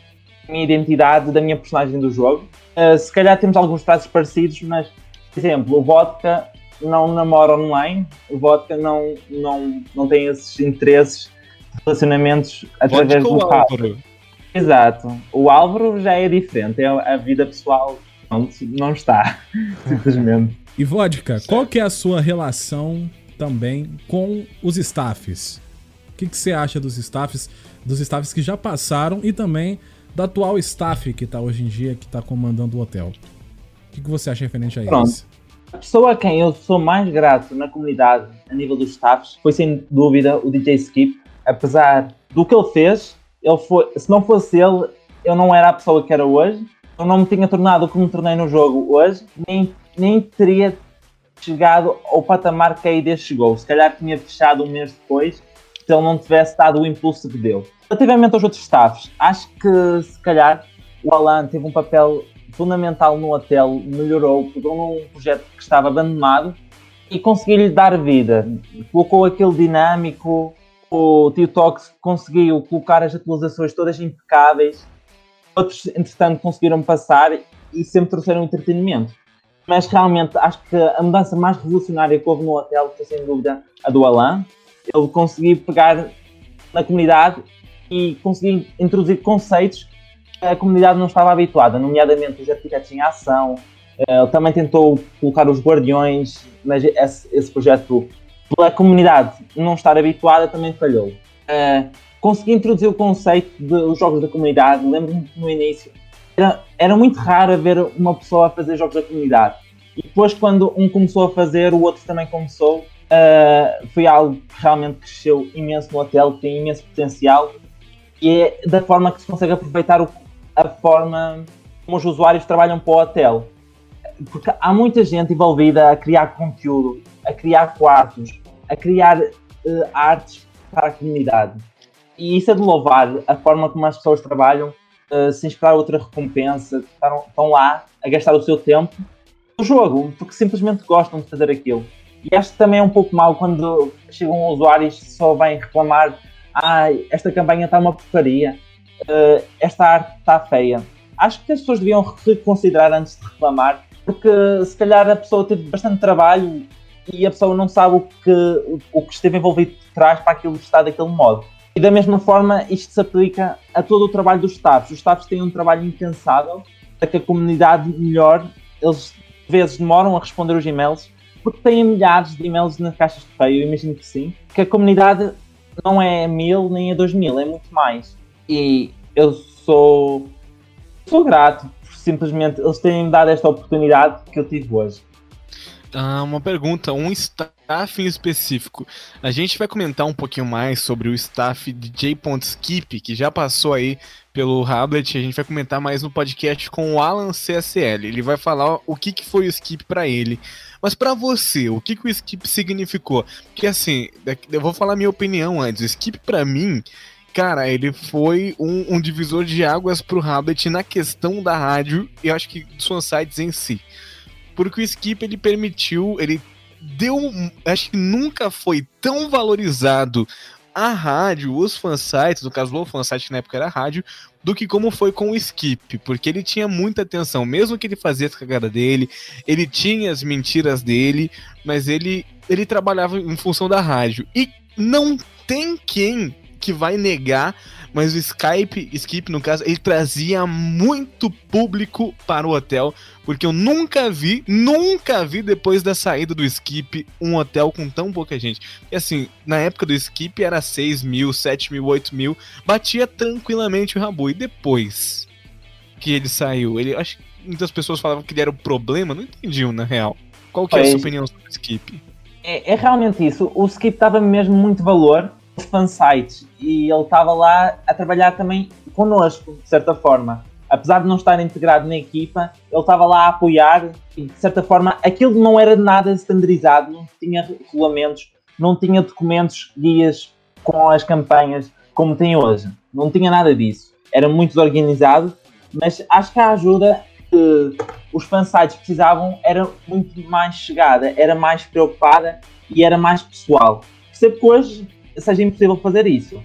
a minha identidade da minha personagem do jogo. Uh, se calhar temos alguns traços parecidos, mas, por exemplo, o vodka não namora online, o vodka não, não, não tem esses interesses, relacionamentos através vodka do Álvaro. Exato. O Álvaro já é diferente, é a vida pessoal não, não está, simplesmente. E Vodka, qual que é a sua relação também com os staffs? O que, que você acha dos staffs, dos staffs que já passaram e também do atual staff que está hoje em dia, que está comandando o hotel? O que, que você acha referente a Pronto. eles? A pessoa a quem eu sou mais grato na comunidade a nível dos staffs foi sem dúvida o DJ Skip. Apesar do que ele fez, ele foi, se não fosse ele, eu não era a pessoa que era hoje. Eu não me tinha tornado o que me tornei no jogo hoje, nem, nem teria chegado ao patamar que a ID chegou. Se calhar tinha fechado um mês depois, se ele não tivesse dado o impulso que deu. Relativamente aos outros staffs, acho que se calhar o Alan teve um papel fundamental no hotel, melhorou, pegou num projeto que estava abandonado e conseguiu-lhe dar vida. Colocou aquele dinâmico, o Tio Tox conseguiu colocar as atualizações todas impecáveis, outros, entretanto, conseguiram passar e sempre trouxeram entretenimento. Mas realmente acho que a mudança mais revolucionária que houve no hotel foi sem dúvida a do Alan. Ele conseguiu pegar na comunidade e consegui introduzir conceitos que a comunidade não estava habituada, nomeadamente os arquitetos em ação. Eh, ele também tentou colocar os guardiões, mas esse, esse projeto, pela comunidade não estar habituada, também falhou. Uh, consegui introduzir o conceito dos jogos da comunidade. Lembro-me que no início era, era muito raro ver uma pessoa a fazer jogos da comunidade. E depois, quando um começou a fazer, o outro também começou. Uh, foi algo que realmente cresceu imenso no hotel, tem imenso potencial. E é da forma que se consegue aproveitar o, a forma como os usuários trabalham para o hotel. Porque há muita gente envolvida a criar conteúdo, a criar quartos, a criar uh, artes para a comunidade. E isso é de louvar a forma como as pessoas trabalham, uh, sem esperar outra recompensa, estão, estão lá a gastar o seu tempo no jogo, porque simplesmente gostam de fazer aquilo. E acho que também é um pouco mal quando chegam usuários que só vêm reclamar: ah, esta campanha está uma porcaria, uh, esta arte está feia. Acho que as pessoas deviam reconsiderar antes de reclamar, porque se calhar a pessoa teve bastante trabalho e a pessoa não sabe o que, o que esteve envolvido por trás para aquilo estar daquele modo. E da mesma forma, isto se aplica a todo o trabalho dos staffs. Os staffs têm um trabalho incansável para que a comunidade melhore. Eles, às vezes, demoram a responder os e-mails porque têm milhares de e-mails nas caixas de correio, eu imagino que sim. Que a comunidade não é mil nem é dois mil, é muito mais. E eu sou, sou grato por simplesmente eles terem me dado esta oportunidade que eu tive hoje. Ah, uma pergunta, um staff em específico. A gente vai comentar um pouquinho mais sobre o staff de J.Skip, que já passou aí pelo Hablet. A gente vai comentar mais no podcast com o Alan CSL. Ele vai falar o que, que foi o skip para ele. Mas para você, o que, que o skip significou? Porque assim, eu vou falar minha opinião antes. O skip para mim cara, ele foi um, um, divisor de águas pro Hablet na questão da rádio e acho que dos fansites em si porque o Skip ele permitiu, ele deu, acho que nunca foi tão valorizado a rádio, os fansites, no caso o fansite na época era rádio, do que como foi com o Skip, porque ele tinha muita atenção, mesmo que ele fazia as cagadas dele, ele tinha as mentiras dele, mas ele ele trabalhava em função da rádio. E não tem quem que vai negar, mas o Skype, Skip no caso, ele trazia muito público para o hotel, porque eu nunca vi, nunca vi depois da saída do Skip um hotel com tão pouca gente. E assim, na época do Skip era 6 mil, 7 mil, 8 mil, batia tranquilamente o Rabu. E depois que ele saiu, ele acho que muitas pessoas falavam que ele era o problema, não entendiam na real. Qual que é a sua opinião sobre o Skip? É, é realmente isso. O Skip dava mesmo muito valor fansites e ele estava lá a trabalhar também connosco, de certa forma. Apesar de não estar integrado na equipa, ele estava lá a apoiar e, de certa forma, aquilo não era nada standardizado, não tinha regulamentos, não tinha documentos, guias com as campanhas como tem hoje. Não tinha nada disso. Era muito desorganizado, mas acho que a ajuda que os fansites precisavam era muito mais chegada, era mais preocupada e era mais pessoal. Percebo que hoje seja impossível fazer isso.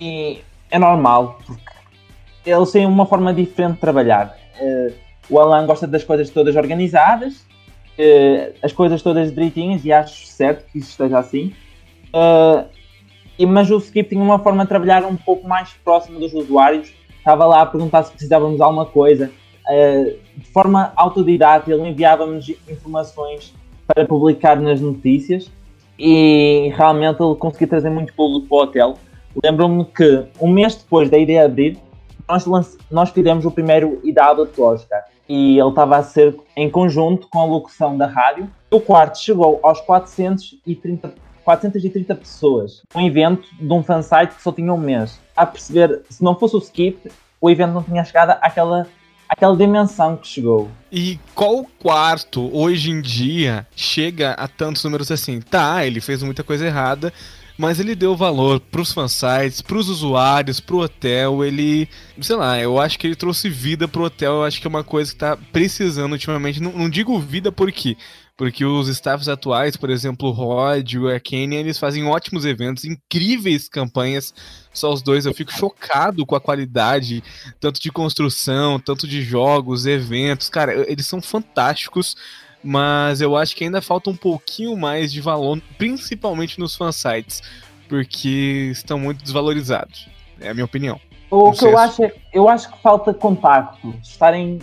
E é normal, porque eles têm uma forma diferente de trabalhar. Uh, o Alan gosta das coisas todas organizadas, uh, as coisas todas direitinhas, e acho certo que isso esteja assim. Uh, e, mas o Skip tinha uma forma de trabalhar um pouco mais próximo dos usuários. Estava lá a perguntar se precisávamos de alguma coisa. de forma autodidata, ele enviava-nos informações para publicar nas notícias e realmente ele conseguiu trazer muito público para o hotel. Lembro-me que um mês depois da ideia abrir, nós, nós fizemos o primeiro IW de Oscar e ele estava a ser em conjunto com a locução da rádio. O quarto chegou aos 430, 430 pessoas. Um evento de um fansite que só tinha um mês. A perceber, se não fosse o skip, o evento não tinha chegado àquela aquela dimensão que chegou. E qual quarto hoje em dia chega a tantos números assim? Tá, ele fez muita coisa errada, mas ele deu valor pros fansites, pros usuários, pro hotel, ele, sei lá, eu acho que ele trouxe vida pro hotel, eu acho que é uma coisa que tá precisando ultimamente, não, não digo vida porque porque os staffs atuais, por exemplo, o Rod o Arcane, eles fazem ótimos eventos, incríveis campanhas. Só os dois, eu fico chocado com a qualidade, tanto de construção, tanto de jogos, eventos. Cara, eles são fantásticos, mas eu acho que ainda falta um pouquinho mais de valor, principalmente nos fansites. porque estão muito desvalorizados. É a minha opinião. O que eu acho é eu acho que falta contacto, estarem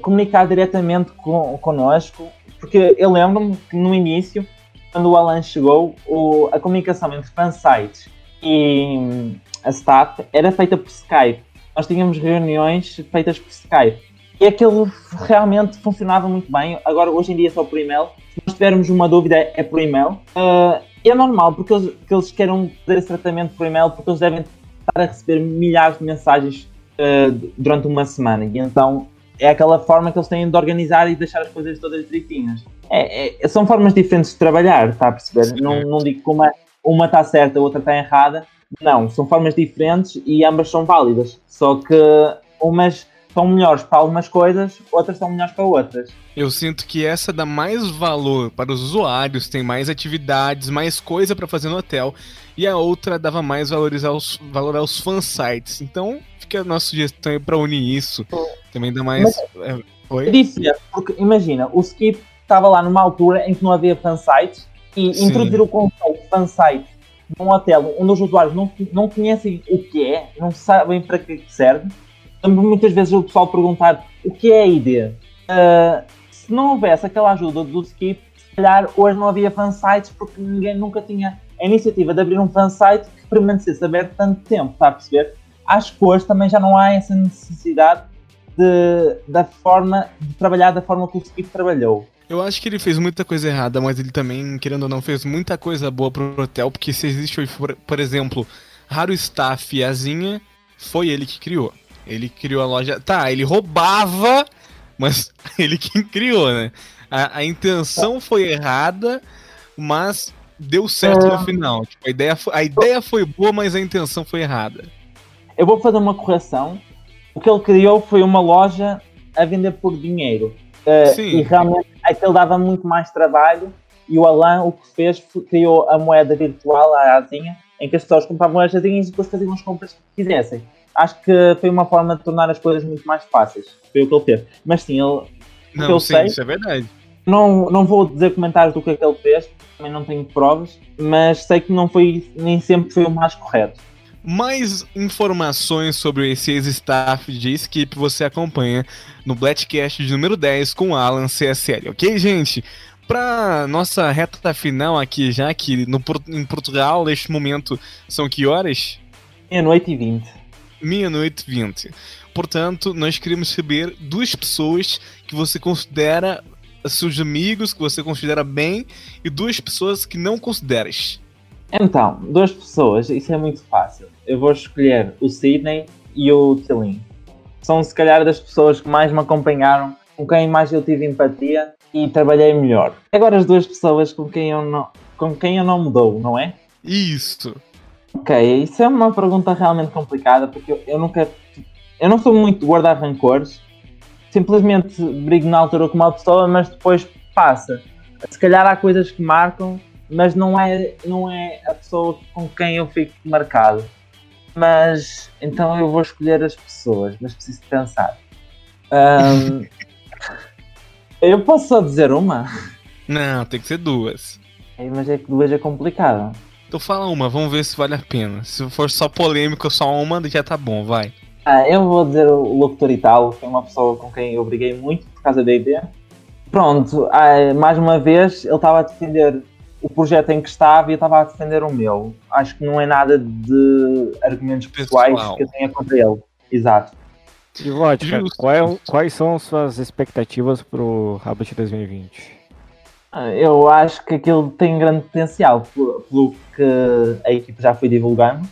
comunicar diretamente com, connosco, porque eu lembro-me que no início, quando o Alan chegou, o, a comunicação entre fansites e a staff era feita por Skype. Nós tínhamos reuniões feitas por Skype. E aquilo realmente funcionava muito bem. Agora, hoje em dia, é só por e-mail. Se nós tivermos uma dúvida, é por e-mail. Uh, é normal, porque eles, que eles queiram fazer esse tratamento por e-mail, porque eles devem estar a receber milhares de mensagens uh, durante uma semana. E então é aquela forma que eles têm de organizar e deixar as coisas todas direitinhas. É, é, são formas diferentes de trabalhar, está a perceber? Não, não digo que uma, uma está certa, a outra está errada. Não, são formas diferentes e ambas são válidas. Só que umas são melhores para algumas coisas, outras são melhores para outras. Eu sinto que essa dá mais valor para os usuários, tem mais atividades, mais coisa para fazer no hotel, e a outra dava mais valorizar os, valor aos fansites. Então, fica a nossa sugestão para unir isso. Também dá mais. Mas, é, oi? Porque imagina, o Skip estava lá numa altura em que não havia fansites e Sim. introduzir o conceito de fansite num hotel onde os usuários não, não conhecem o que é, não sabem para que serve lembro muitas vezes o pessoal perguntar o que é a ID. Uh, se não houvesse aquela ajuda do Skip, se calhar hoje não havia fansites porque ninguém nunca tinha a iniciativa de abrir um fansite que permanecesse aberto tanto tempo, está a perceber? Acho que hoje também já não há essa necessidade de, da forma de trabalhar da forma que o Skip trabalhou. Eu acho que ele fez muita coisa errada, mas ele também, querendo ou não, fez muita coisa boa pro hotel, porque se existe hoje, por, por exemplo, Raro Staff e Azinha, foi ele que criou. Ele criou a loja. Tá, ele roubava, mas ele quem criou, né? A, a intenção foi errada, mas deu certo é... no final. Tipo, a, ideia foi, a ideia foi boa, mas a intenção foi errada. Eu vou fazer uma correção. O que ele criou foi uma loja a vender por dinheiro. Uh, e realmente aquele dava muito mais trabalho. E o Alan o que fez foi, criou a moeda virtual, a asinha, em que as pessoas compravam as asinhas e depois faziam as compras que quisessem acho que foi uma forma de tornar as coisas muito mais fáceis. Foi o que ele fez. Mas sim, ele. Não, eu sim, sei, isso é verdade. Não, não vou dizer comentários do que é que ele fez, também não tenho provas, mas sei que não foi, nem sempre foi o mais correto. Mais informações sobre esse ex-staff de Skip você acompanha no Blackcast de número 10 com Alan CSL, ok, gente? Para nossa reta final aqui, já que no, em Portugal, neste momento, são que horas? Meia-noite e vinte meia-noite 20. Portanto, nós queremos saber duas pessoas que você considera seus amigos, que você considera bem, e duas pessoas que não consideras. Então, duas pessoas, isso é muito fácil. Eu vou escolher o Sidney e o Tilin. São, se calhar, das pessoas que mais me acompanharam, com quem mais eu tive empatia e trabalhei melhor. Agora, as duas pessoas com quem eu não, com quem eu não mudou, não é? Isso. Ok, isso é uma pergunta realmente complicada porque eu, eu nunca. Eu não sou muito de guardar rancores. Simplesmente brigo na altura com uma pessoa, mas depois passa. Se calhar há coisas que marcam, mas não é, não é a pessoa com quem eu fico marcado. Mas então eu vou escolher as pessoas, mas preciso pensar. Um, eu posso só dizer uma? Não, tem que ser duas. É, mas é que duas é complicado. Então fala uma, vamos ver se vale a pena. Se for só polêmico, só uma, já tá bom, vai. Ah, eu vou dizer o Locutor Italo, que é uma pessoa com quem eu briguei muito por causa da ideia. Pronto, ah, mais uma vez, ele estava a defender o projeto em que estava e eu estava a defender o meu. Acho que não é nada de argumentos pessoais Pessoal. que eu tenha contra ele. Exato. E Vodka, qual, quais são suas expectativas pro Rabbit 2020? Eu acho que aquilo tem grande potencial, pelo que a equipe já foi divulgando.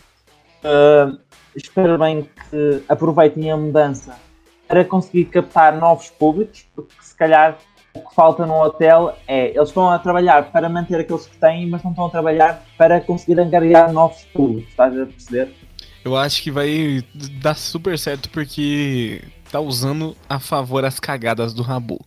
Uh, espero bem que aproveitem a mudança para conseguir captar novos públicos, porque se calhar o que falta no hotel é eles estão a trabalhar para manter aqueles que têm, mas não estão a trabalhar para conseguir angariar novos públicos, estás a perceber? Eu acho que vai dar super certo porque tá usando a favor as cagadas do Rabu.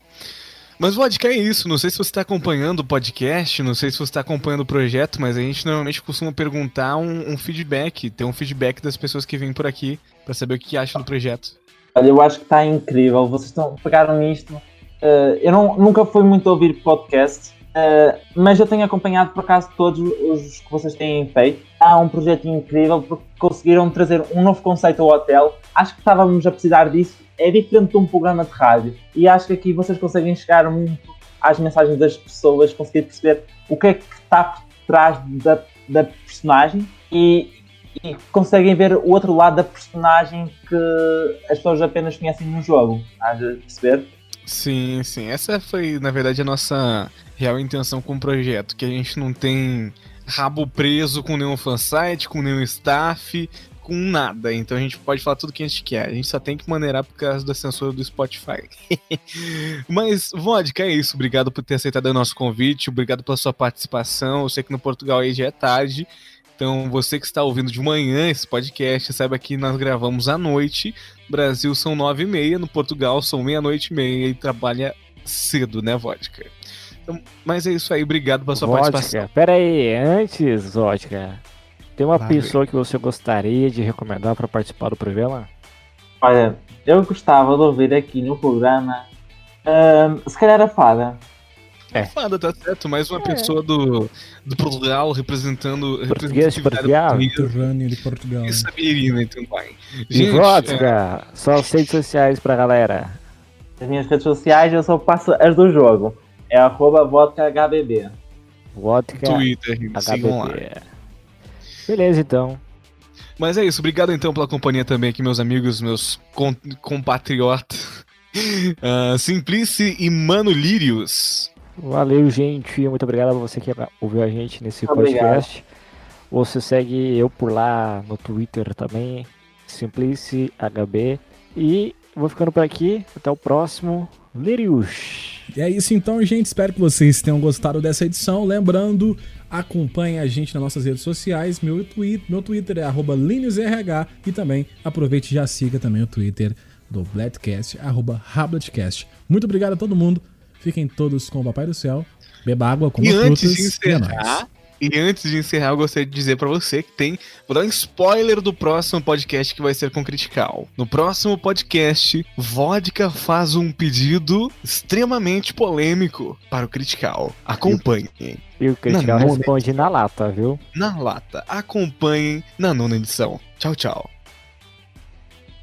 Mas Vodka é isso, não sei se você está acompanhando o podcast, não sei se você está acompanhando o projeto, mas a gente normalmente costuma perguntar um, um feedback, ter um feedback das pessoas que vêm por aqui, para saber o que acham do projeto. Olha, eu acho que está incrível, vocês estão, pegaram nisto. Uh, eu não, nunca fui muito ouvir podcast, uh, mas eu tenho acompanhado por acaso todos os que vocês têm feito. há um projeto incrível porque conseguiram trazer um novo conceito ao hotel. Acho que estávamos a precisar disso. É diferente de um programa de rádio e acho que aqui vocês conseguem chegar muito às mensagens das pessoas, conseguir perceber o que é que está por trás da, da personagem e, e conseguem ver o outro lado da personagem que as pessoas apenas conhecem no jogo. Estás a perceber? Sim, sim. Essa foi, na verdade, a nossa real intenção com o projeto, que a gente não tem rabo preso com nenhum fansite, com nenhum staff, com nada. Então a gente pode falar tudo que a gente quer. A gente só tem que maneirar por causa da censura do Spotify. Mas, Vodka, é isso. Obrigado por ter aceitado o nosso convite. Obrigado pela sua participação. Eu sei que no Portugal aí já é tarde. Então, você que está ouvindo de manhã esse podcast, saiba que nós gravamos à noite. Brasil são nove e meia, no Portugal são meia-noite e meia e trabalha cedo, né, Vodka? Então, mas é isso aí, obrigado pela sua vodka, participação. Pera aí, antes, Vodka, tem uma pessoa que você gostaria de recomendar para participar do programa? Olha, eu gostava de ouvir aqui no programa, uh, se calhar a Fada. É. Fada, tá certo. Mais uma é. pessoa do, do Portugal representando. Português de Portugal. Mediterrâneo de Portugal. E Sabirina também. Gente, e vodka. É... Só as redes sociais pra galera. As minhas redes sociais eu só passo as do jogo. É arroba vodka HBB. Vodka Twitter, HBB. Beleza, então. Mas é isso. Obrigado então pela companhia também aqui, meus amigos, meus compatriotas. Uh, Simplice e Mano Lírios. Valeu, gente. Muito obrigado a você que ouviu a gente nesse obrigado. podcast. Você segue eu por lá no Twitter também, SimpliciHB. E vou ficando por aqui. Até o próximo. Lirius. E é isso então, gente. Espero que vocês tenham gostado dessa edição. Lembrando, acompanhe a gente nas nossas redes sociais. Meu Twitter, meu Twitter é LiniusRH e também aproveite e já siga também o Twitter do Bladcast, arroba Rabletcast. Muito obrigado a todo mundo. Fiquem todos com o Papai do Céu. Beba água, coma e frutas. Antes de encerrar, e antes de encerrar, eu gostaria de dizer para você que tem. Vou dar um spoiler do próximo podcast que vai ser com Critical. No próximo podcast, Vodka faz um pedido extremamente polêmico para o Critical. Acompanhem. E o Critical responde na lata, viu? Na lata. Acompanhem na nona edição. Tchau, tchau.